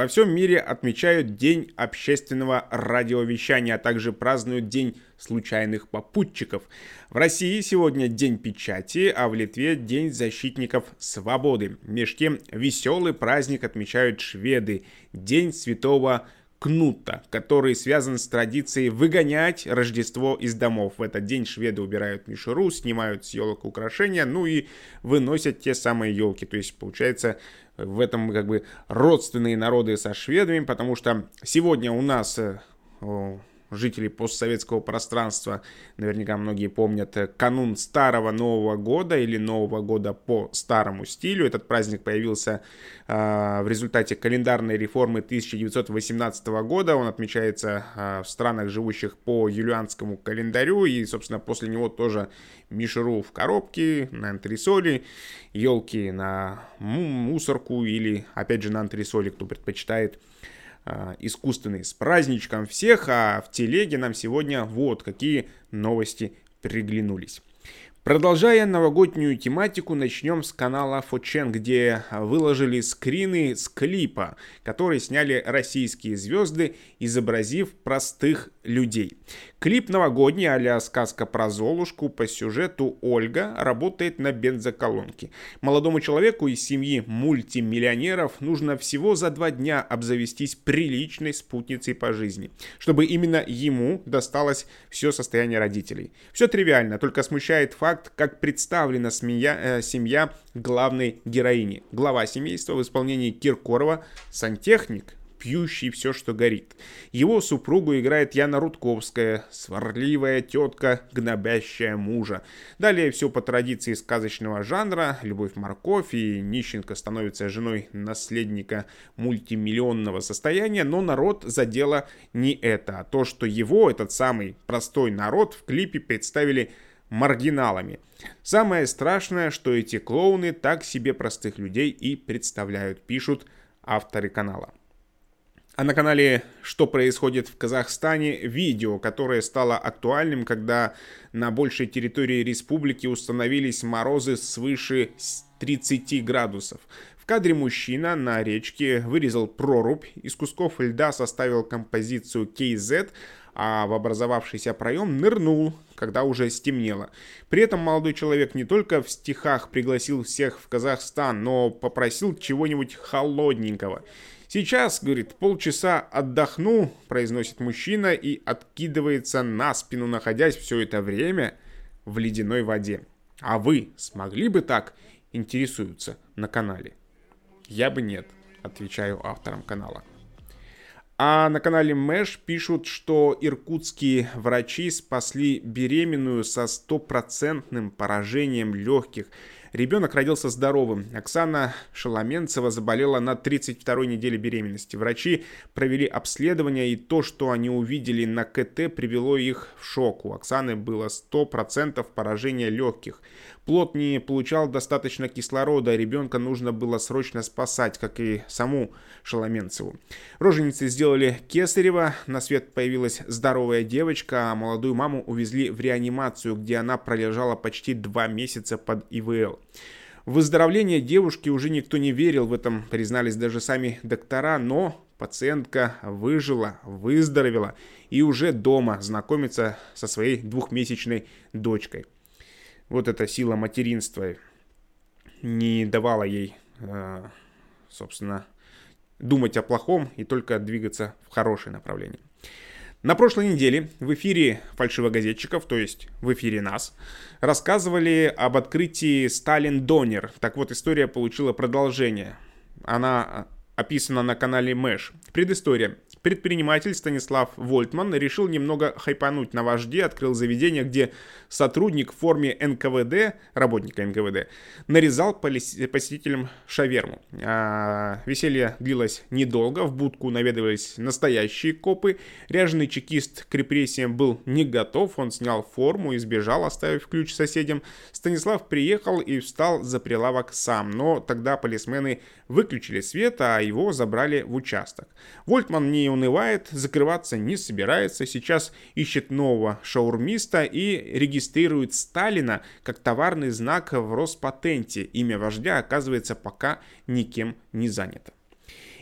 Во всем мире отмечают День общественного радиовещания, а также празднуют День случайных попутчиков. В России сегодня День печати, а в Литве День защитников свободы. Меж тем веселый праздник отмечают шведы. День Святого Кнута, который связан с традицией выгонять Рождество из домов. В этот день шведы убирают мишуру, снимают с елок украшения, ну и выносят те самые елки. То есть, получается, в этом как бы родственные народы со шведами, потому что сегодня у нас э, жителей постсоветского пространства, наверняка многие помнят, э, канун Старого Нового Года или Нового Года по старому стилю. Этот праздник появился э, в результате календарной реформы 1918 года. Он отмечается э, в странах, живущих по юлианскому календарю, и, собственно, после него тоже мишеру в коробке, на антресоли, елки на мусорку или, опять же, на антресоли, кто предпочитает искусственный. С праздничком всех, а в телеге нам сегодня вот какие новости приглянулись. Продолжая новогоднюю тематику, начнем с канала Фочен, где выложили скрины с клипа, который сняли российские звезды, изобразив простых людей. Клип новогодний а сказка про Золушку по сюжету Ольга работает на бензоколонке. Молодому человеку из семьи мультимиллионеров нужно всего за два дня обзавестись приличной спутницей по жизни, чтобы именно ему досталось все состояние родителей. Все тривиально, только смущает факт, как представлена семья, э, семья главной героини. Глава семейства в исполнении Киркорова, сантехник, пьющий все, что горит. Его супругу играет Яна Рудковская, сварливая тетка, гнобящая мужа. Далее все по традиции сказочного жанра, Любовь Морковь и Нищенко становится женой наследника мультимиллионного состояния, но народ задело не это, а то, что его, этот самый простой народ, в клипе представили маргиналами. Самое страшное, что эти клоуны так себе простых людей и представляют, пишут авторы канала. А на канале «Что происходит в Казахстане» видео, которое стало актуальным, когда на большей территории республики установились морозы свыше 30 градусов. В кадре мужчина на речке вырезал прорубь, из кусков льда составил композицию KZ, а в образовавшийся проем нырнул, когда уже стемнело. При этом молодой человек не только в стихах пригласил всех в Казахстан, но попросил чего-нибудь холодненького – Сейчас, говорит, полчаса отдохну, произносит мужчина и откидывается на спину, находясь все это время в ледяной воде. А вы смогли бы так? Интересуются на канале. Я бы нет, отвечаю авторам канала. А на канале Мэш пишут, что иркутские врачи спасли беременную со стопроцентным поражением легких. Ребенок родился здоровым. Оксана Шаломенцева заболела на 32-й неделе беременности. Врачи провели обследование, и то, что они увидели на КТ, привело их в шок. У Оксаны было 100% поражения легких. Плод не получал достаточно кислорода, ребенка нужно было срочно спасать, как и саму Шаломенцеву. Роженицы сделали кесарево, на свет появилась здоровая девочка, а молодую маму увезли в реанимацию, где она пролежала почти два месяца под ИВЛ. В выздоровление девушки уже никто не верил, в этом признались даже сами доктора, но пациентка выжила, выздоровела и уже дома знакомится со своей двухмесячной дочкой вот эта сила материнства не давала ей, э, собственно, думать о плохом и только двигаться в хорошее направление. На прошлой неделе в эфире фальшивогазетчиков, то есть в эфире нас, рассказывали об открытии Сталин Донер. Так вот, история получила продолжение. Она описана на канале Мэш. Предыстория. Предприниматель Станислав Вольтман решил немного хайпануть на вожде, открыл заведение, где сотрудник в форме НКВД, работника НКВД, нарезал посетителям шаверму. А, веселье длилось недолго, в будку наведывались настоящие копы. Ряженый чекист к репрессиям был не готов, он снял форму и сбежал, оставив ключ соседям. Станислав приехал и встал за прилавок сам, но тогда полисмены выключили свет, а его забрали в участок. Вольтман не унывает, закрываться не собирается, сейчас ищет нового шаурмиста и регистрирует Сталина как товарный знак в Роспатенте. Имя вождя оказывается пока никем не занято.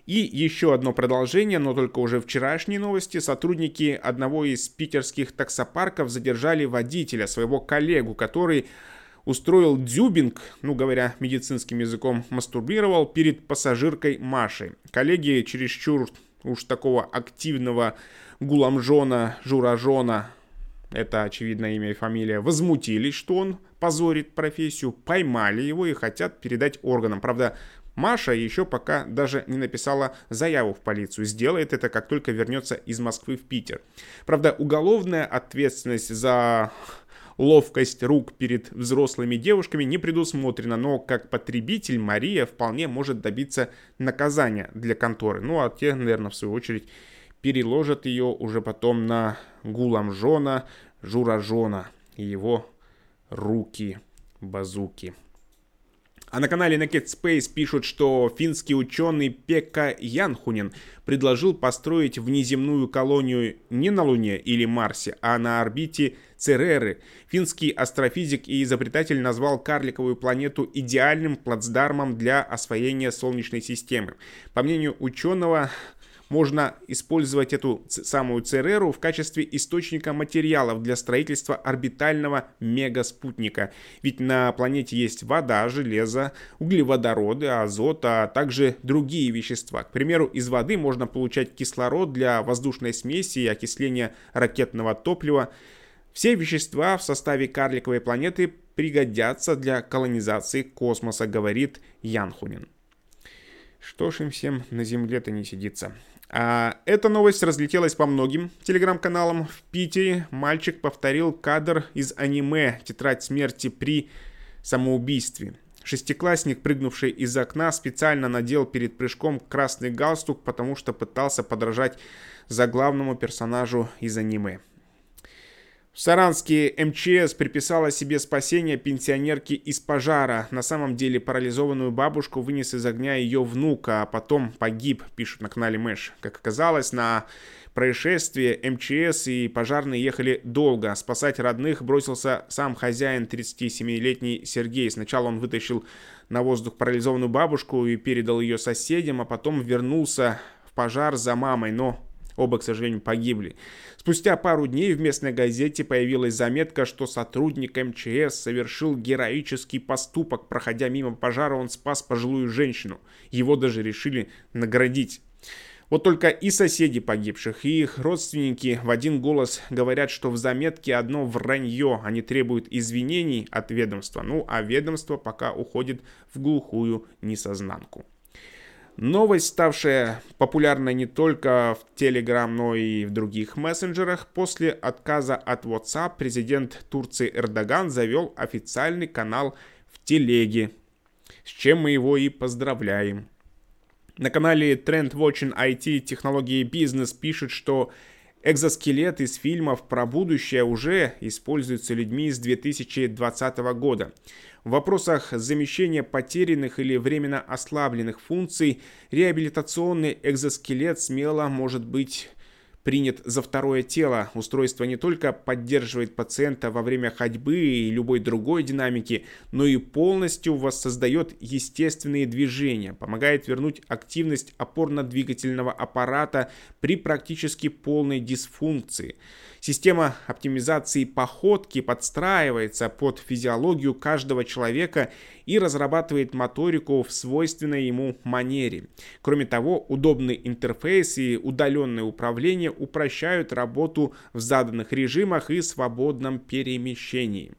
И еще одно продолжение, но только уже вчерашние новости. Сотрудники одного из питерских таксопарков задержали водителя, своего коллегу, который устроил дюбинг, ну говоря медицинским языком, мастурбировал перед пассажиркой Машей. Коллеги чересчур уж такого активного гуламжона, журажона, это очевидно имя и фамилия, возмутились, что он позорит профессию, поймали его и хотят передать органам. Правда, Маша еще пока даже не написала заяву в полицию. Сделает это, как только вернется из Москвы в Питер. Правда, уголовная ответственность за ловкость рук перед взрослыми девушками не предусмотрена, но как потребитель Мария вполне может добиться наказания для конторы. Ну а те, наверное, в свою очередь переложат ее уже потом на Гуламжона, Журажона и его руки-базуки. А на канале Naked Space пишут, что финский ученый Пекка Янхунин предложил построить внеземную колонию не на Луне или Марсе, а на орбите Цереры. Финский астрофизик и изобретатель назвал карликовую планету идеальным плацдармом для освоения Солнечной системы. По мнению ученого, можно использовать эту самую Цереру в качестве источника материалов для строительства орбитального мегаспутника. Ведь на планете есть вода, железо, углеводороды, азот, а также другие вещества. К примеру, из воды можно получать кислород для воздушной смеси и окисления ракетного топлива. Все вещества в составе карликовой планеты пригодятся для колонизации космоса, говорит Янхунин. Что ж им всем на Земле-то не сидится. А, эта новость разлетелась по многим телеграм-каналам. В Питере мальчик повторил кадр из аниме «Тетрадь смерти при самоубийстве». Шестиклассник, прыгнувший из окна, специально надел перед прыжком красный галстук, потому что пытался подражать заглавному персонажу из аниме. В Саранске МЧС приписала себе спасение пенсионерки из пожара. На самом деле парализованную бабушку вынес из огня ее внука, а потом погиб, пишут на канале Мэш. Как оказалось, на происшествие МЧС и пожарные ехали долго. Спасать родных бросился сам хозяин, 37-летний Сергей. Сначала он вытащил на воздух парализованную бабушку и передал ее соседям, а потом вернулся в пожар за мамой, но Оба, к сожалению, погибли. Спустя пару дней в местной газете появилась заметка, что сотрудник МЧС совершил героический поступок. Проходя мимо пожара, он спас пожилую женщину. Его даже решили наградить. Вот только и соседи погибших, и их родственники в один голос говорят, что в заметке одно вранье. Они требуют извинений от ведомства. Ну, а ведомство пока уходит в глухую несознанку. Новость, ставшая популярной не только в Telegram, но и в других мессенджерах, после отказа от WhatsApp президент Турции Эрдоган завел официальный канал в Телеге, с чем мы его и поздравляем. На канале Trend Watching IT Технологии и Бизнес пишет, что экзоскелет из фильмов про будущее уже используется людьми с 2020 года. В вопросах замещения потерянных или временно ослабленных функций реабилитационный экзоскелет смело может быть принят за второе тело. Устройство не только поддерживает пациента во время ходьбы и любой другой динамики, но и полностью воссоздает естественные движения, помогает вернуть активность опорно-двигательного аппарата при практически полной дисфункции. Система оптимизации походки подстраивается под физиологию каждого человека и разрабатывает моторику в свойственной ему манере. Кроме того, удобный интерфейс и удаленное управление упрощают работу в заданных режимах и свободном перемещении.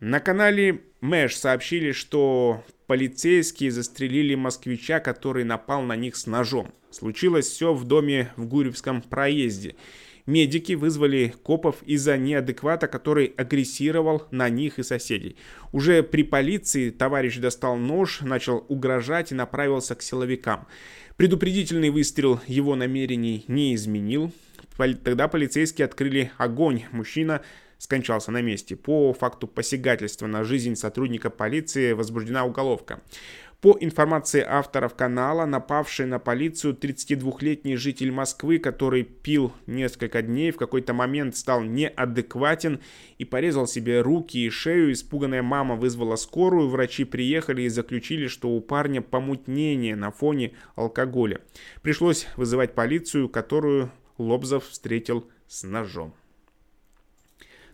На канале Мэш сообщили, что полицейские застрелили москвича, который напал на них с ножом. Случилось все в доме в Гурьевском проезде. Медики вызвали копов из-за неадеквата, который агрессировал на них и соседей. Уже при полиции товарищ достал нож, начал угрожать и направился к силовикам. Предупредительный выстрел его намерений не изменил. Тогда полицейские открыли огонь. Мужчина скончался на месте. По факту посягательства на жизнь сотрудника полиции возбуждена уголовка. По информации авторов канала, напавший на полицию 32-летний житель Москвы, который пил несколько дней, в какой-то момент стал неадекватен и порезал себе руки и шею. Испуганная мама вызвала скорую, врачи приехали и заключили, что у парня помутнение на фоне алкоголя. Пришлось вызывать полицию, которую Лобзов встретил с ножом.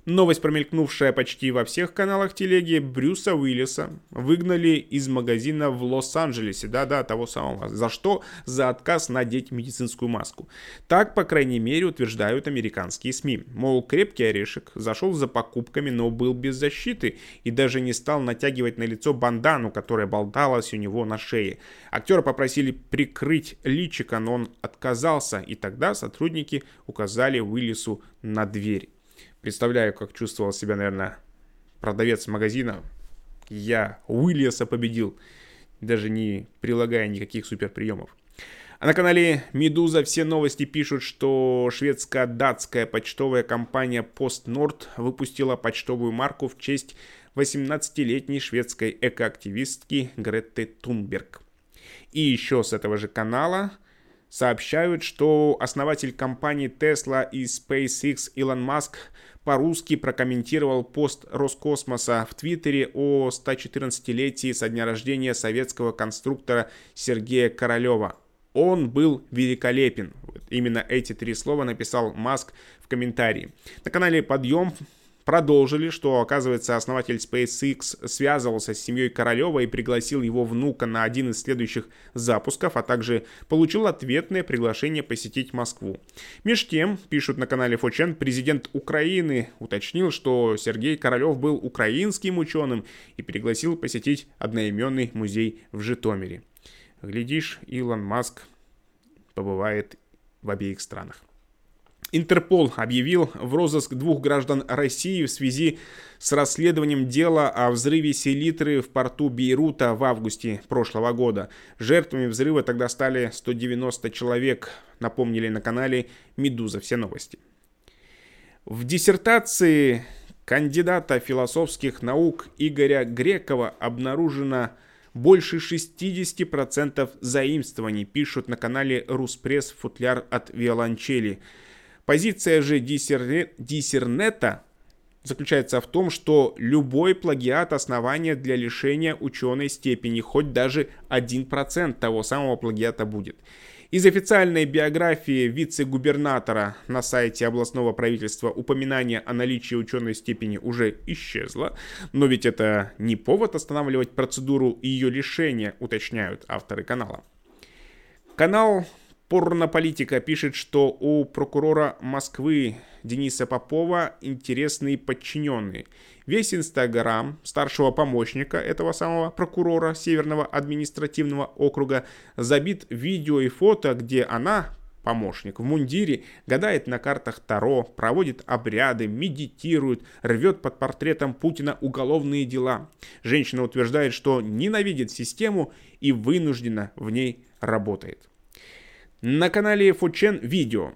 Новость, промелькнувшая почти во всех каналах телеги, Брюса Уиллиса выгнали из магазина в Лос-Анджелесе, да-да, того самого. За что? За отказ надеть медицинскую маску. Так, по крайней мере, утверждают американские СМИ. Мол, крепкий орешек зашел за покупками, но был без защиты и даже не стал натягивать на лицо бандану, которая болталась у него на шее. Актера попросили прикрыть личико, но он отказался, и тогда сотрудники указали Уиллису на дверь. Представляю, как чувствовал себя, наверное, продавец магазина. Я Уильяса победил, даже не прилагая никаких суперприемов. А на канале Медуза все новости пишут, что шведско-датская почтовая компания PostNord выпустила почтовую марку в честь 18-летней шведской экоактивистки Гретты Тунберг. И еще с этого же канала сообщают, что основатель компании Tesla и SpaceX Илон Маск по-русски прокомментировал пост Роскосмоса в Твиттере о 114-летии со дня рождения советского конструктора Сергея Королева. Он был великолепен. Именно эти три слова написал Маск в комментарии. На канале Подъем продолжили, что, оказывается, основатель SpaceX связывался с семьей Королева и пригласил его внука на один из следующих запусков, а также получил ответное приглашение посетить Москву. Меж тем, пишут на канале Фочен, президент Украины уточнил, что Сергей Королев был украинским ученым и пригласил посетить одноименный музей в Житомире. Глядишь, Илон Маск побывает в обеих странах. Интерпол объявил в розыск двух граждан России в связи с расследованием дела о взрыве селитры в порту Бейрута в августе прошлого года. Жертвами взрыва тогда стали 190 человек, напомнили на канале «Медуза. Все новости». В диссертации кандидата философских наук Игоря Грекова обнаружено больше 60% заимствований, пишут на канале Руспресс «Футляр от виолончели». Позиция же диссернета заключается в том, что любой плагиат основания для лишения ученой степени, хоть даже 1% того самого плагиата будет. Из официальной биографии вице-губернатора на сайте областного правительства упоминание о наличии ученой степени уже исчезло, но ведь это не повод останавливать процедуру ее лишения, уточняют авторы канала. Канал Порнополитика пишет, что у прокурора Москвы Дениса Попова интересные подчиненные. Весь инстаграм старшего помощника этого самого прокурора Северного административного округа забит видео и фото, где она, помощник в мундире, гадает на картах Таро, проводит обряды, медитирует, рвет под портретом Путина уголовные дела. Женщина утверждает, что ненавидит систему и вынуждена в ней работает. На канале Фучен видео.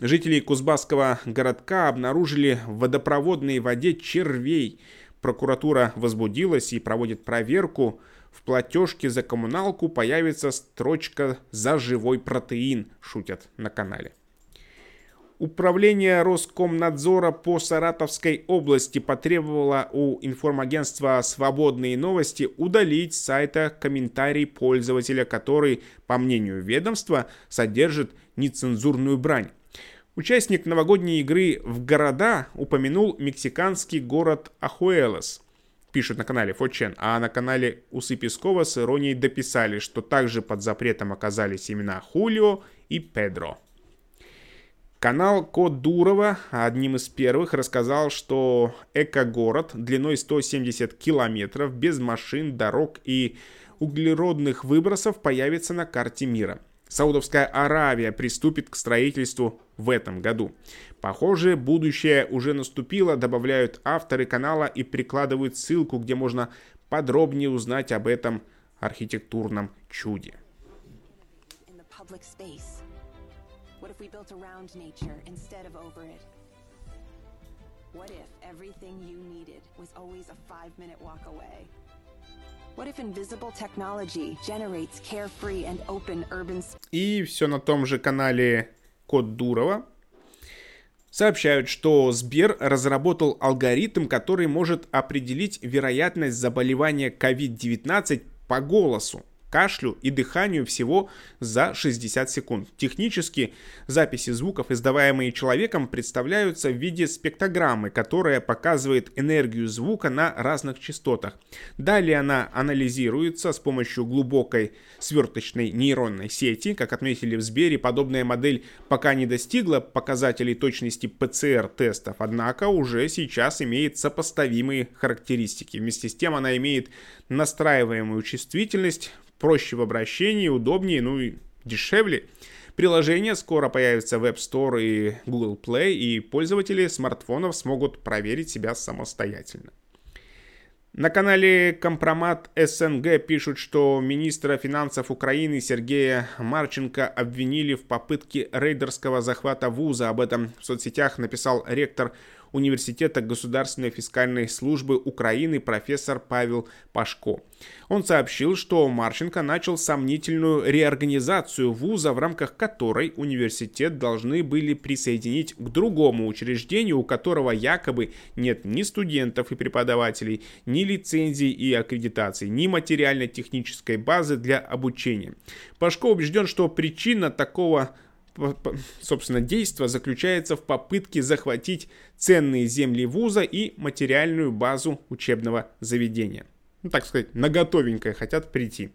Жители Кузбасского городка обнаружили в водопроводной воде червей. Прокуратура возбудилась и проводит проверку. В платежке за коммуналку появится строчка «За живой протеин», шутят на канале. Управление Роскомнадзора по Саратовской области потребовало у информагентства «Свободные новости» удалить с сайта комментарий пользователя, который, по мнению ведомства, содержит нецензурную брань. Участник новогодней игры в города упомянул мексиканский город Ахуэлос. Пишут на канале Фочен, а на канале Усы Пескова с иронией дописали, что также под запретом оказались имена Хулио и Педро. Канал Код Дурова одним из первых рассказал, что эко-город длиной 170 километров без машин, дорог и углеродных выбросов появится на карте мира. Саудовская Аравия приступит к строительству в этом году. Похоже, будущее уже наступило, добавляют авторы канала и прикладывают ссылку, где можно подробнее узнать об этом архитектурном чуде. What if we built around nature instead of over it? What if everything you needed was always a five minute walk away? И все на том же канале Код Дурова сообщают, что Сбер разработал алгоритм, который может определить вероятность заболевания COVID-19 по голосу кашлю и дыханию всего за 60 секунд. Технически записи звуков, издаваемые человеком, представляются в виде спектрограммы, которая показывает энергию звука на разных частотах. Далее она анализируется с помощью глубокой сверточной нейронной сети. Как отметили в Сбере, подобная модель пока не достигла показателей точности ПЦР-тестов, однако уже сейчас имеет сопоставимые характеристики. Вместе с тем она имеет настраиваемую чувствительность, проще в обращении, удобнее, ну и дешевле. Приложение скоро появится в App Store и Google Play, и пользователи смартфонов смогут проверить себя самостоятельно. На канале Компромат СНГ пишут, что министра финансов Украины Сергея Марченко обвинили в попытке рейдерского захвата вуза. Об этом в соцсетях написал ректор Университета Государственной фискальной службы Украины профессор Павел Пашко. Он сообщил, что Марченко начал сомнительную реорганизацию вуза, в рамках которой университет должны были присоединить к другому учреждению, у которого якобы нет ни студентов и преподавателей, ни лицензий и аккредитаций, ни материально-технической базы для обучения. Пашко убежден, что причина такого собственно, действо заключается в попытке захватить ценные земли вуза и материальную базу учебного заведения. Ну, так сказать, на готовенькое хотят прийти.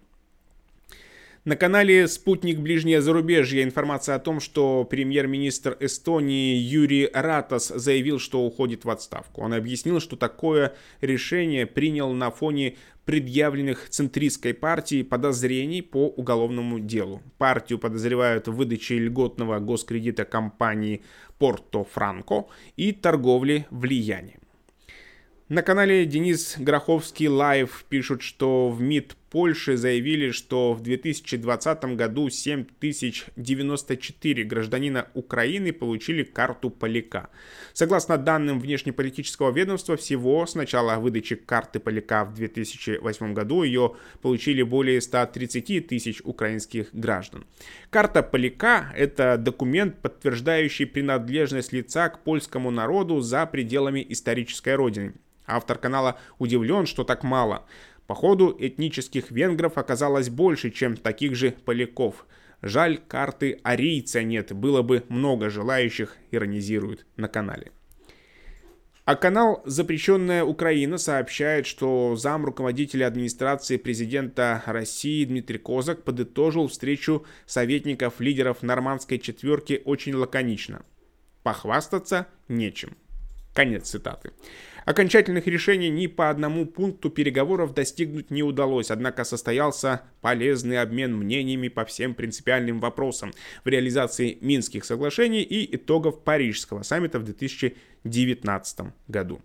На канале «Спутник Ближнее зарубежье» информация о том, что премьер-министр Эстонии Юрий Ратас заявил, что уходит в отставку. Он объяснил, что такое решение принял на фоне предъявленных центристской партии подозрений по уголовному делу. Партию подозревают в выдаче льготного госкредита компании Порто Франко и торговле влиянием. На канале Денис Гроховский Лайв пишут, что в МИД Польши заявили, что в 2020 году 7094 гражданина Украины получили карту поляка. Согласно данным внешнеполитического ведомства, всего с начала выдачи карты поляка в 2008 году ее получили более 130 тысяч украинских граждан. Карта поляка – это документ, подтверждающий принадлежность лица к польскому народу за пределами исторической родины. Автор канала удивлен, что так мало. Походу, этнических венгров оказалось больше, чем таких же поляков. Жаль, карты арийца нет, было бы много желающих, иронизируют на канале. А канал «Запрещенная Украина» сообщает, что зам руководителя администрации президента России Дмитрий Козак подытожил встречу советников лидеров нормандской четверки очень лаконично. Похвастаться нечем. Конец цитаты. Окончательных решений ни по одному пункту переговоров достигнуть не удалось, однако состоялся полезный обмен мнениями по всем принципиальным вопросам в реализации Минских соглашений и итогов Парижского саммита в 2019 году.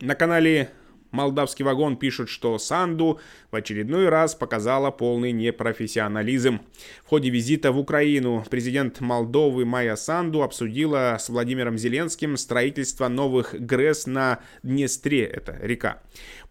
На канале Молдавский вагон пишет, что Санду в очередной раз показала полный непрофессионализм. В ходе визита в Украину президент Молдовы Майя Санду обсудила с Владимиром Зеленским строительство новых ГРЭС на Днестре, это река.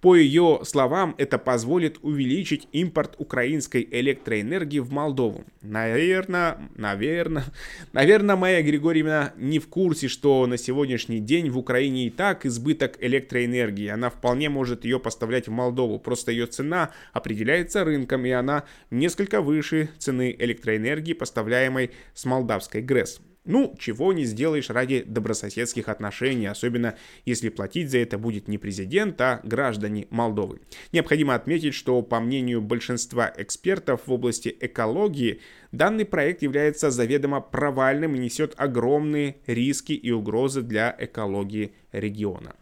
По ее словам, это позволит увеличить импорт украинской электроэнергии в Молдову. Наверное, наверное, наверное, Майя Григорьевна не в курсе, что на сегодняшний день в Украине и так избыток электроэнергии. Она вполне может ее поставлять в Молдову. Просто ее цена определяется рынком, и она несколько выше цены электроэнергии, поставляемой с молдавской ГРЭС. Ну, чего не сделаешь ради добрососедских отношений, особенно если платить за это будет не президент, а граждане Молдовы. Необходимо отметить, что по мнению большинства экспертов в области экологии, данный проект является заведомо провальным и несет огромные риски и угрозы для экологии региона.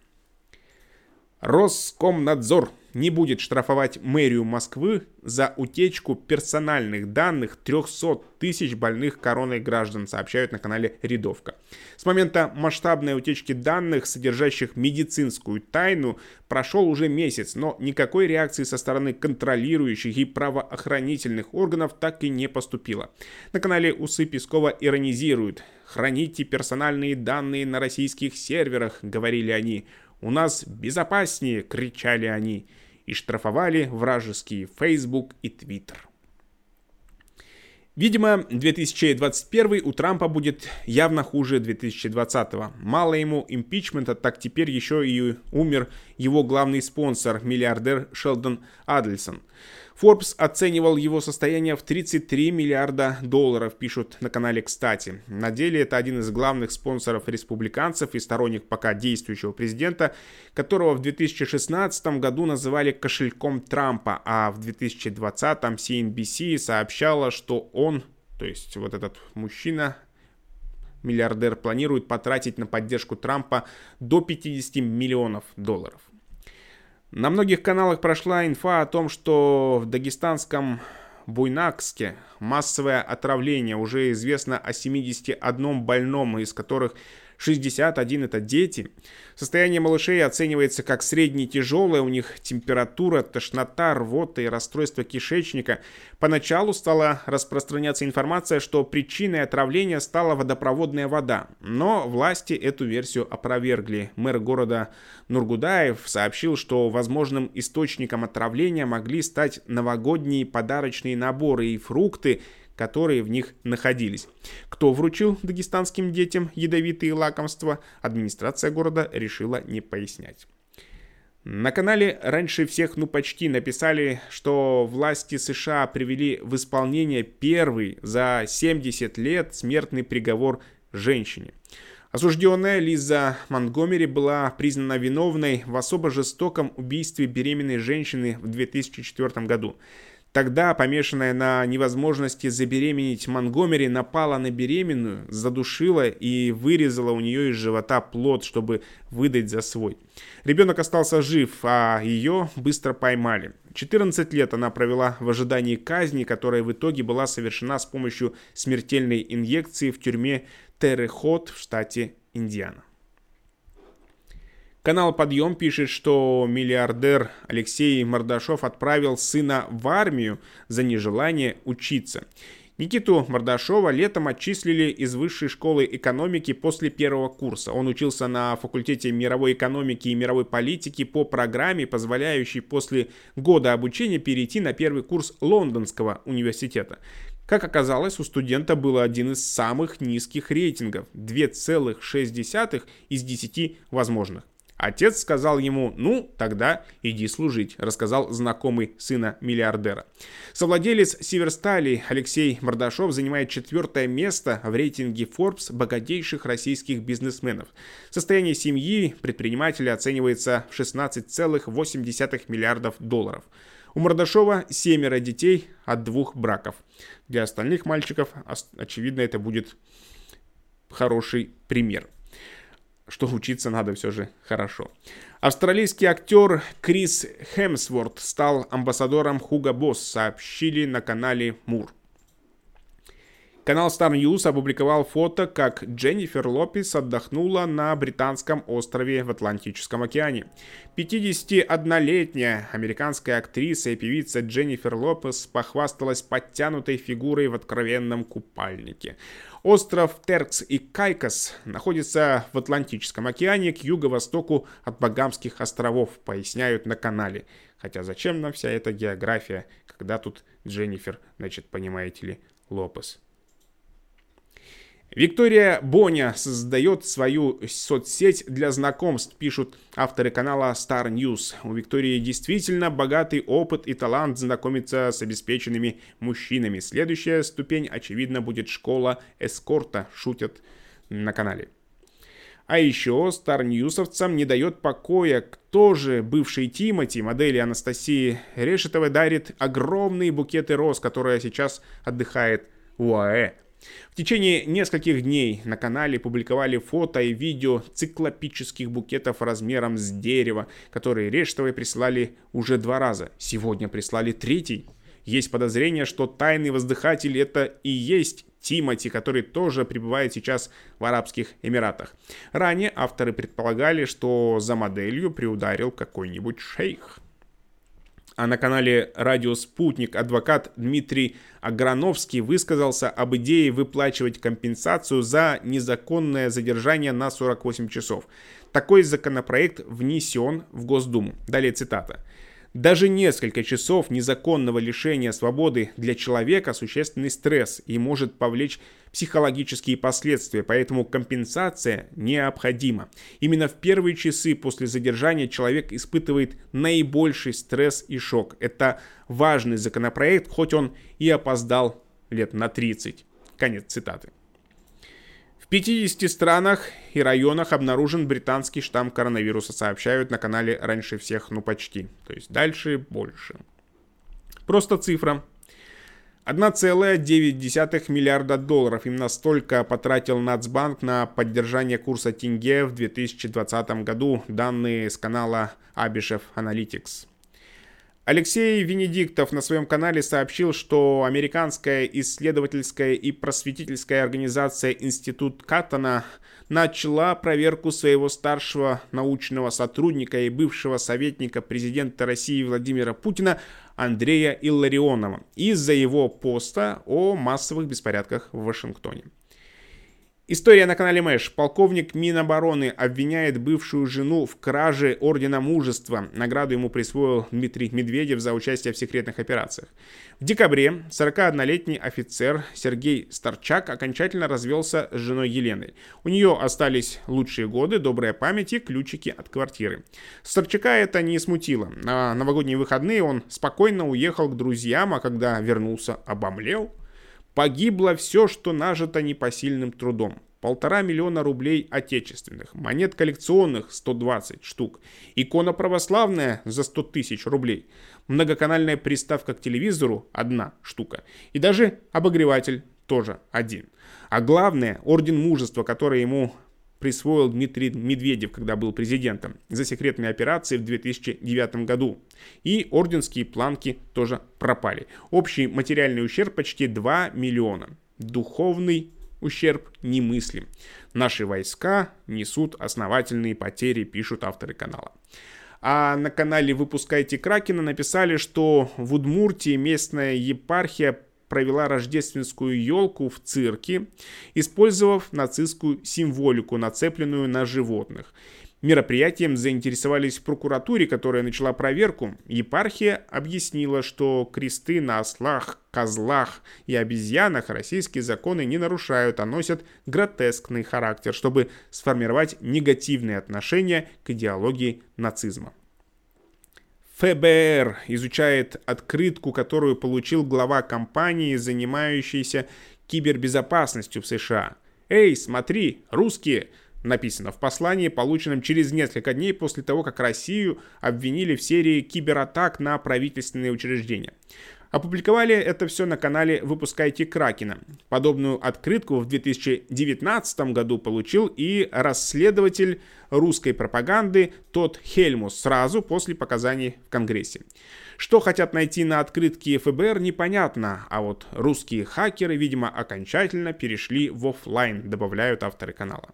Роскомнадзор не будет штрафовать мэрию Москвы за утечку персональных данных 300 тысяч больных короной граждан, сообщают на канале Рядовка. С момента масштабной утечки данных, содержащих медицинскую тайну, прошел уже месяц, но никакой реакции со стороны контролирующих и правоохранительных органов так и не поступило. На канале Усы Пескова иронизируют. «Храните персональные данные на российских серверах», — говорили они. «У нас безопаснее!» — кричали они. и штрафовали вражеские Facebook и Twitter. Видимо, 2021 у Трампа будет явно хуже 2020. Мало ему импичмента, так теперь еще и умер его главный спонсор, миллиардер Шелдон Адельсон. Forbes оценивал его состояние в 33 миллиарда долларов, пишут на канале «Кстати». На деле это один из главных спонсоров республиканцев и сторонник пока действующего президента, которого в 2016 году называли кошельком Трампа, а в 2020 CNBC сообщала, что он, то есть вот этот мужчина, миллиардер, планирует потратить на поддержку Трампа до 50 миллионов долларов. На многих каналах прошла инфа о том, что в дагестанском Буйнакске массовое отравление. Уже известно о 71 больном, из которых 61 это дети. Состояние малышей оценивается как средне тяжелое, у них температура, тошнота, рвота и расстройство кишечника. Поначалу стала распространяться информация, что причиной отравления стала водопроводная вода, но власти эту версию опровергли. Мэр города Нургудаев сообщил, что возможным источником отравления могли стать новогодние подарочные наборы и фрукты, которые в них находились. Кто вручил дагестанским детям ядовитые лакомства, администрация города решила не пояснять. На канале раньше всех, ну почти, написали, что власти США привели в исполнение первый за 70 лет смертный приговор женщине. Осужденная Лиза Монгомери была признана виновной в особо жестоком убийстве беременной женщины в 2004 году. Тогда, помешанная на невозможности забеременеть, Монгомери напала на беременную, задушила и вырезала у нее из живота плод, чтобы выдать за свой. Ребенок остался жив, а ее быстро поймали. 14 лет она провела в ожидании казни, которая в итоге была совершена с помощью смертельной инъекции в тюрьме Террехот в штате Индиана. Канал «Подъем» пишет, что миллиардер Алексей Мордашов отправил сына в армию за нежелание учиться. Никиту Мордашова летом отчислили из высшей школы экономики после первого курса. Он учился на факультете мировой экономики и мировой политики по программе, позволяющей после года обучения перейти на первый курс Лондонского университета. Как оказалось, у студента был один из самых низких рейтингов – 2,6 из 10 возможных. Отец сказал ему, ну, тогда иди служить, рассказал знакомый сына миллиардера. Совладелец Северстали Алексей Мордашов занимает четвертое место в рейтинге Forbes богатейших российских бизнесменов. Состояние семьи предпринимателя оценивается в 16,8 миллиардов долларов. У Мордашова семеро детей от двух браков. Для остальных мальчиков, очевидно, это будет хороший пример что учиться надо все же хорошо. Австралийский актер Крис Хемсворт стал амбассадором Хуга Босс, сообщили на канале Мур. Канал Star News опубликовал фото, как Дженнифер Лопес отдохнула на британском острове в Атлантическом океане. 51-летняя американская актриса и певица Дженнифер Лопес похвасталась подтянутой фигурой в откровенном купальнике. Остров Теркс и Кайкос находится в Атлантическом океане к юго-востоку от Багамских островов, поясняют на канале. Хотя зачем нам вся эта география, когда тут Дженнифер, значит, понимаете ли, Лопес. Виктория Боня создает свою соцсеть для знакомств, пишут авторы канала Star News. У Виктории действительно богатый опыт и талант знакомиться с обеспеченными мужчинами. Следующая ступень, очевидно, будет школа эскорта, шутят на канале. А еще старньюсовцам не дает покоя, кто же бывший Тимати, модели Анастасии Решетовой, дарит огромные букеты роз, которая сейчас отдыхает в УАЭ. В течение нескольких дней на канале публиковали фото и видео циклопических букетов размером с дерево, которые Рештовой прислали уже два раза. Сегодня прислали третий. Есть подозрение, что тайный воздыхатель это и есть Тимати, который тоже пребывает сейчас в Арабских Эмиратах. Ранее авторы предполагали, что за моделью приударил какой-нибудь шейх. А на канале «Радио Спутник» адвокат Дмитрий Аграновский высказался об идее выплачивать компенсацию за незаконное задержание на 48 часов. Такой законопроект внесен в Госдуму. Далее цитата. Даже несколько часов незаконного лишения свободы для человека – существенный стресс и может повлечь психологические последствия, поэтому компенсация необходима. Именно в первые часы после задержания человек испытывает наибольший стресс и шок. Это важный законопроект, хоть он и опоздал лет на 30. Конец цитаты. В 50 странах и районах обнаружен британский штамм коронавируса, сообщают на канале раньше всех, ну почти. То есть дальше больше. Просто цифра. 1,9 миллиарда долларов. Именно столько потратил Нацбанк на поддержание курса тенге в 2020 году. Данные с канала Abishev Analytics. Алексей Венедиктов на своем канале сообщил, что американская исследовательская и просветительская организация Институт Каттона начала проверку своего старшего научного сотрудника и бывшего советника президента России Владимира Путина Андрея Илларионова из-за его поста о массовых беспорядках в Вашингтоне. История на канале Мэш. Полковник Минобороны обвиняет бывшую жену в краже Ордена Мужества. Награду ему присвоил Дмитрий Медведев за участие в секретных операциях. В декабре 41-летний офицер Сергей Старчак окончательно развелся с женой Еленой. У нее остались лучшие годы, добрая память и ключики от квартиры. Старчака это не смутило. На новогодние выходные он спокойно уехал к друзьям, а когда вернулся, обомлел – Погибло все, что нажито непосильным трудом. Полтора миллиона рублей отечественных, монет коллекционных 120 штук, икона православная за 100 тысяч рублей, многоканальная приставка к телевизору одна штука и даже обогреватель тоже один. А главное, орден мужества, который ему присвоил Дмитрий Медведев, когда был президентом, за секретные операции в 2009 году. И орденские планки тоже пропали. Общий материальный ущерб почти 2 миллиона. Духовный ущерб немыслим. Наши войска несут основательные потери, пишут авторы канала. А на канале «Выпускайте Кракена» написали, что в Удмуртии местная епархия провела рождественскую елку в цирке, использовав нацистскую символику, нацепленную на животных. Мероприятием заинтересовались в прокуратуре, которая начала проверку. Епархия объяснила, что кресты на ослах, козлах и обезьянах российские законы не нарушают, а носят гротескный характер, чтобы сформировать негативные отношения к идеологии нацизма. ФБР изучает открытку, которую получил глава компании, занимающейся кибербезопасностью в США. «Эй, смотри, русские!» написано в послании, полученном через несколько дней после того, как Россию обвинили в серии кибератак на правительственные учреждения. Опубликовали это все на канале «Выпускайте Кракена». Подобную открытку в 2019 году получил и расследователь русской пропаганды Тот Хельмус сразу после показаний в Конгрессе. Что хотят найти на открытке ФБР, непонятно, а вот русские хакеры, видимо, окончательно перешли в офлайн, добавляют авторы канала.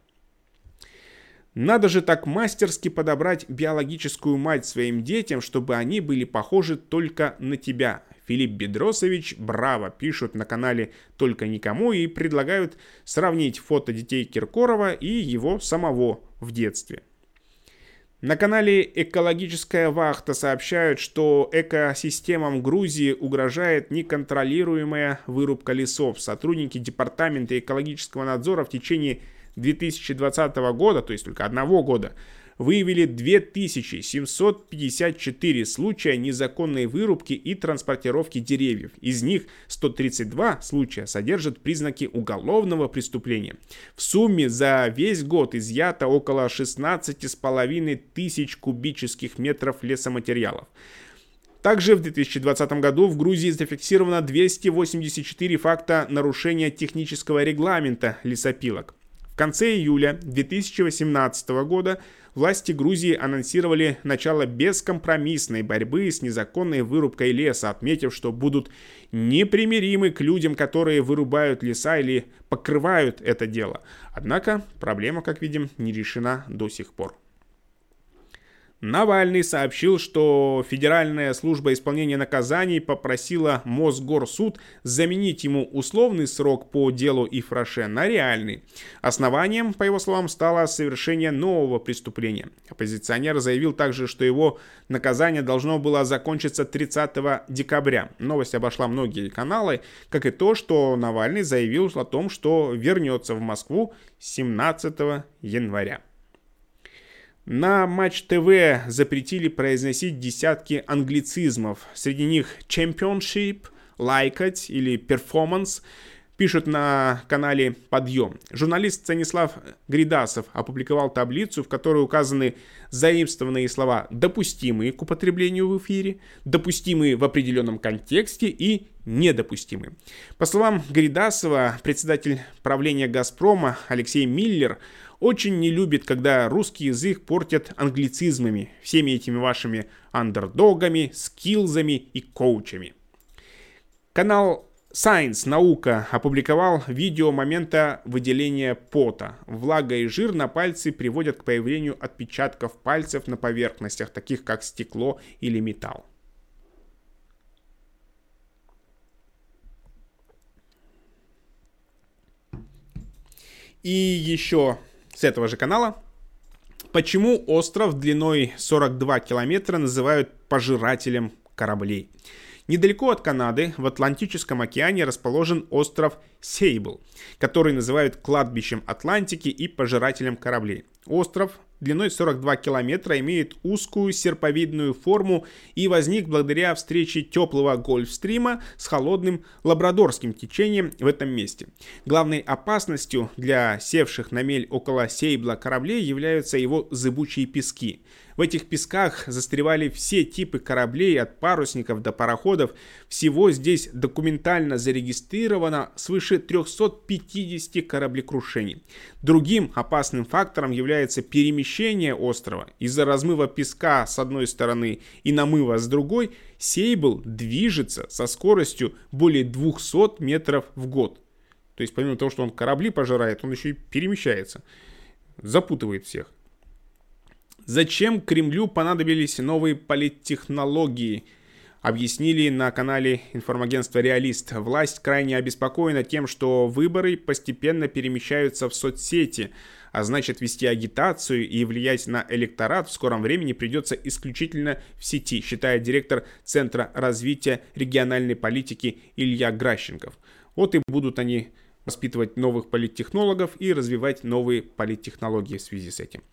Надо же так мастерски подобрать биологическую мать своим детям, чтобы они были похожи только на тебя, Филипп Бедросович, браво, пишут на канале «Только никому» и предлагают сравнить фото детей Киркорова и его самого в детстве. На канале «Экологическая вахта» сообщают, что экосистемам Грузии угрожает неконтролируемая вырубка лесов. Сотрудники Департамента экологического надзора в течение 2020 года, то есть только одного года, выявили 2754 случая незаконной вырубки и транспортировки деревьев. Из них 132 случая содержат признаки уголовного преступления. В сумме за весь год изъято около 16,5 тысяч кубических метров лесоматериалов. Также в 2020 году в Грузии зафиксировано 284 факта нарушения технического регламента лесопилок. В конце июля 2018 года власти Грузии анонсировали начало бескомпромиссной борьбы с незаконной вырубкой леса, отметив, что будут непримиримы к людям, которые вырубают леса или покрывают это дело. Однако проблема, как видим, не решена до сих пор. Навальный сообщил, что Федеральная служба исполнения наказаний попросила Мосгорсуд заменить ему условный срок по делу Ифраше на реальный. Основанием, по его словам, стало совершение нового преступления. Оппозиционер заявил также, что его наказание должно было закончиться 30 декабря. Новость обошла многие каналы, как и то, что Навальный заявил о том, что вернется в Москву 17 января. На Матч ТВ запретили произносить десятки англицизмов. Среди них championship, лайкать или performance пишут на канале «Подъем». Журналист Станислав Гридасов опубликовал таблицу, в которой указаны заимствованные слова, допустимые к употреблению в эфире, допустимые в определенном контексте и недопустимые. По словам Гридасова, председатель правления «Газпрома» Алексей Миллер – очень не любит, когда русский язык портят англицизмами, всеми этими вашими андердогами, скилзами и коучами. Канал Science Наука опубликовал видео момента выделения пота. Влага и жир на пальцы приводят к появлению отпечатков пальцев на поверхностях, таких как стекло или металл. И еще с этого же канала. Почему остров длиной 42 километра называют пожирателем кораблей? Недалеко от Канады, в Атлантическом океане, расположен остров Сейбл, который называют кладбищем Атлантики и пожирателем кораблей. Остров длиной 42 километра имеет узкую серповидную форму и возник благодаря встрече теплого гольфстрима с холодным лабрадорским течением в этом месте. Главной опасностью для севших на мель около Сейбла кораблей являются его зыбучие пески – в этих песках застревали все типы кораблей, от парусников до пароходов. Всего здесь документально зарегистрировано свыше 350 кораблекрушений. Другим опасным фактором является перемещение острова. Из-за размыва песка с одной стороны и намыва с другой, Сейбл движется со скоростью более 200 метров в год. То есть помимо того, что он корабли пожирает, он еще и перемещается. Запутывает всех. Зачем Кремлю понадобились новые политтехнологии? Объяснили на канале информагентства «Реалист». Власть крайне обеспокоена тем, что выборы постепенно перемещаются в соцсети, а значит вести агитацию и влиять на электорат в скором времени придется исключительно в сети, считает директор Центра развития региональной политики Илья Гращенков. Вот и будут они воспитывать новых политтехнологов и развивать новые политтехнологии в связи с этим.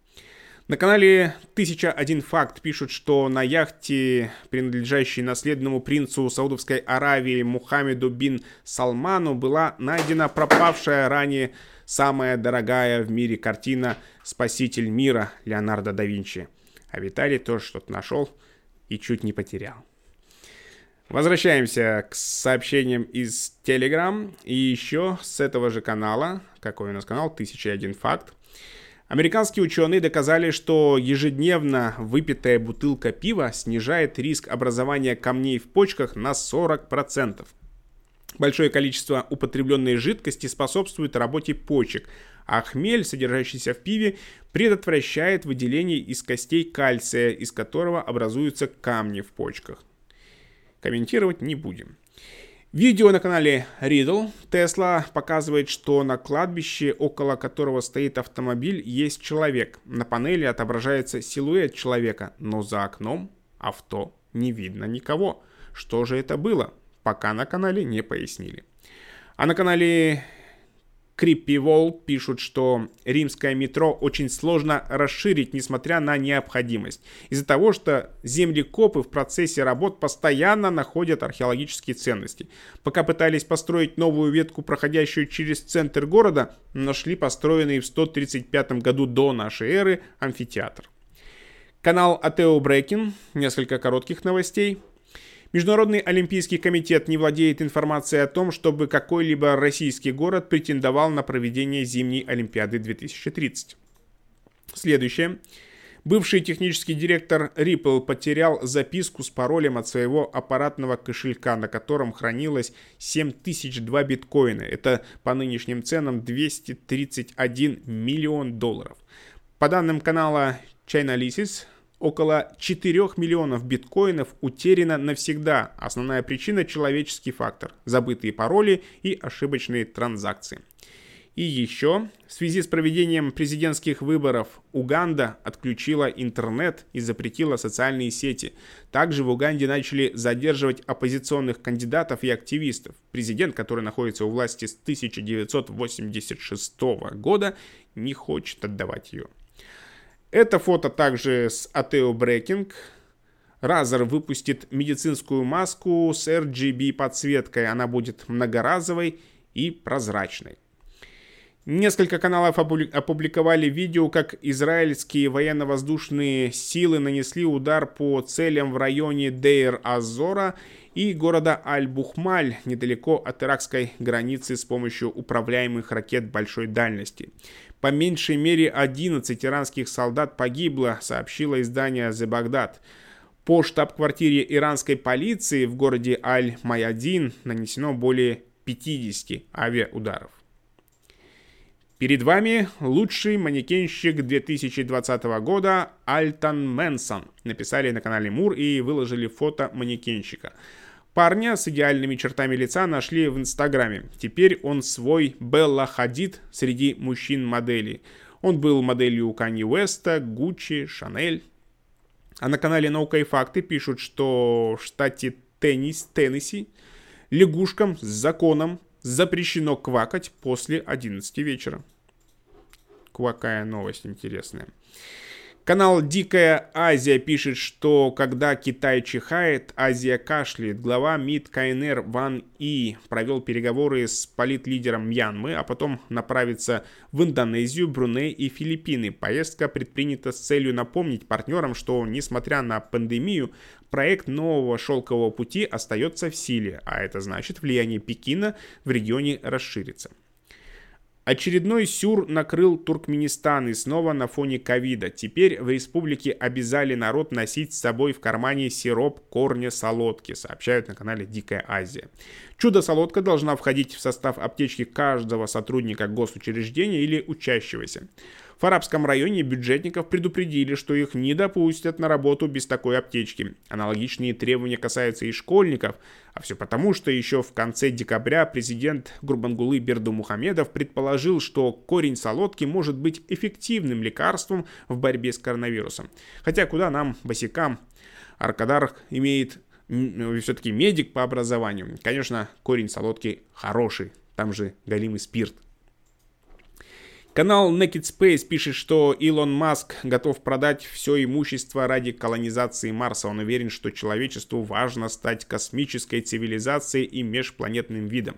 На канале «1001 факт» пишут, что на яхте, принадлежащей наследному принцу Саудовской Аравии Мухаммеду бин Салману, была найдена пропавшая ранее самая дорогая в мире картина «Спаситель мира» Леонардо да Винчи. А Виталий тоже что-то нашел и чуть не потерял. Возвращаемся к сообщениям из Telegram и еще с этого же канала, какой у нас канал, 1001 факт. Американские ученые доказали, что ежедневно выпитая бутылка пива снижает риск образования камней в почках на 40%. Большое количество употребленной жидкости способствует работе почек, а хмель, содержащийся в пиве, предотвращает выделение из костей кальция, из которого образуются камни в почках. Комментировать не будем. Видео на канале Riddle. Тесла показывает, что на кладбище, около которого стоит автомобиль, есть человек. На панели отображается силуэт человека, но за окном авто не видно никого. Что же это было? Пока на канале не пояснили. А на канале Криппи Волл пишут, что римское метро очень сложно расширить, несмотря на необходимость. Из-за того, что землекопы в процессе работ постоянно находят археологические ценности. Пока пытались построить новую ветку, проходящую через центр города, нашли построенный в 135 году до нашей эры амфитеатр. Канал Атео Брекин. Несколько коротких новостей. Международный олимпийский комитет не владеет информацией о том, чтобы какой-либо российский город претендовал на проведение зимней Олимпиады 2030. Следующее. Бывший технический директор Ripple потерял записку с паролем от своего аппаратного кошелька, на котором хранилось 7002 биткоина. Это по нынешним ценам 231 миллион долларов. По данным канала Chainalysis, около 4 миллионов биткоинов утеряно навсегда. Основная причина – человеческий фактор, забытые пароли и ошибочные транзакции. И еще, в связи с проведением президентских выборов, Уганда отключила интернет и запретила социальные сети. Также в Уганде начали задерживать оппозиционных кандидатов и активистов. Президент, который находится у власти с 1986 года, не хочет отдавать ее. Это фото также с Атео Брекинг. Razer выпустит медицинскую маску с RGB подсветкой. Она будет многоразовой и прозрачной. Несколько каналов опубликовали видео, как израильские военно-воздушные силы нанесли удар по целям в районе Дейр-Азора и города Аль-Бухмаль, недалеко от иракской границы с помощью управляемых ракет большой дальности. По меньшей мере 11 иранских солдат погибло, сообщило издание The Baghdad. По штаб-квартире иранской полиции в городе Аль-Маядин нанесено более 50 авиаударов. Перед вами лучший манекенщик 2020 года Альтан Мэнсон. Написали на канале Мур и выложили фото манекенщика. Парня с идеальными чертами лица нашли в Инстаграме. Теперь он свой Белла Хадид среди мужчин-моделей. Он был моделью у Канье Уэста, Гуччи, Шанель. А на канале Наука и Факты пишут, что в штате Теннис, Теннесси лягушкам с законом запрещено квакать после 11 вечера. Какая новость интересная. Канал Дикая Азия пишет, что когда Китай чихает, Азия кашляет. Глава МИД КНР Ван И провел переговоры с политлидером Мьянмы, а потом направится в Индонезию, Бруней и Филиппины. Поездка предпринята с целью напомнить партнерам, что, несмотря на пандемию, проект нового шелкового пути остается в силе, а это значит влияние Пекина в регионе расширится. Очередной сюр накрыл Туркменистан и снова на фоне ковида. Теперь в республике обязали народ носить с собой в кармане сироп корня солодки, сообщают на канале Дикая Азия. Чудо-солодка должна входить в состав аптечки каждого сотрудника госучреждения или учащегося. В арабском районе бюджетников предупредили, что их не допустят на работу без такой аптечки. Аналогичные требования касаются и школьников, а все потому, что еще в конце декабря президент Гурбангулы Берду Мухамедов предположил, что корень солодки может быть эффективным лекарством в борьбе с коронавирусом. Хотя куда нам, босикам, Аркадар имеет все-таки медик по образованию. Конечно, корень солодки хороший, там же галимый спирт Канал Naked Space пишет, что Илон Маск готов продать все имущество ради колонизации Марса. Он уверен, что человечеству важно стать космической цивилизацией и межпланетным видом.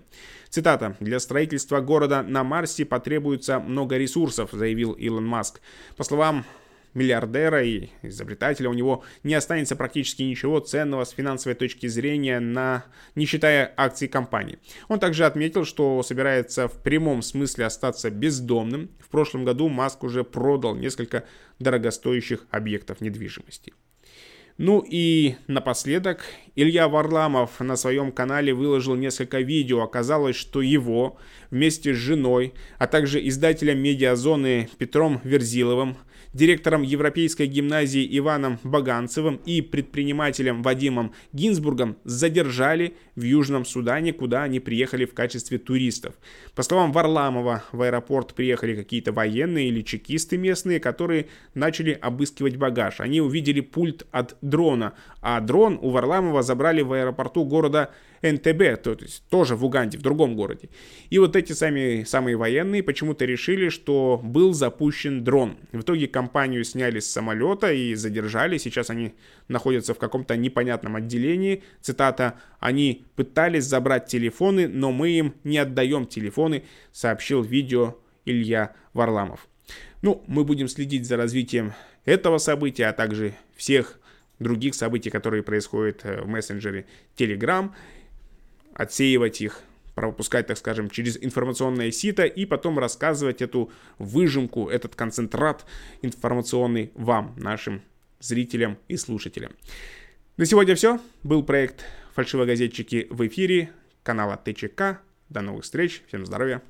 Цитата. «Для строительства города на Марсе потребуется много ресурсов», заявил Илон Маск. По словам миллиардера и изобретателя, у него не останется практически ничего ценного с финансовой точки зрения, на, не считая акций компании. Он также отметил, что собирается в прямом смысле остаться бездомным. В прошлом году Маск уже продал несколько дорогостоящих объектов недвижимости. Ну и напоследок, Илья Варламов на своем канале выложил несколько видео. Оказалось, что его вместе с женой, а также издателем медиазоны Петром Верзиловым – директором Европейской гимназии Иваном Баганцевым и предпринимателем Вадимом Гинзбургом задержали в Южном Судане, куда они приехали в качестве туристов. По словам Варламова, в аэропорт приехали какие-то военные или чекисты местные, которые начали обыскивать багаж. Они увидели пульт от дрона, а дрон у Варламова забрали в аэропорту города НТБ, то есть тоже в Уганде, в другом городе. И вот эти сами, самые военные почему-то решили, что был запущен дрон. В итоге компанию сняли с самолета и задержали. Сейчас они находятся в каком-то непонятном отделении. Цитата «Они пытались забрать телефоны, но мы им не отдаем телефоны», сообщил видео Илья Варламов. Ну, мы будем следить за развитием этого события, а также всех других событий, которые происходят э, в мессенджере Telegram отсеивать их, пропускать, так скажем, через информационное сито и потом рассказывать эту выжимку, этот концентрат информационный вам, нашим зрителям и слушателям. На сегодня все. Был проект «Фальшивогазетчики» в эфире канала ТЧК. До новых встреч. Всем здоровья.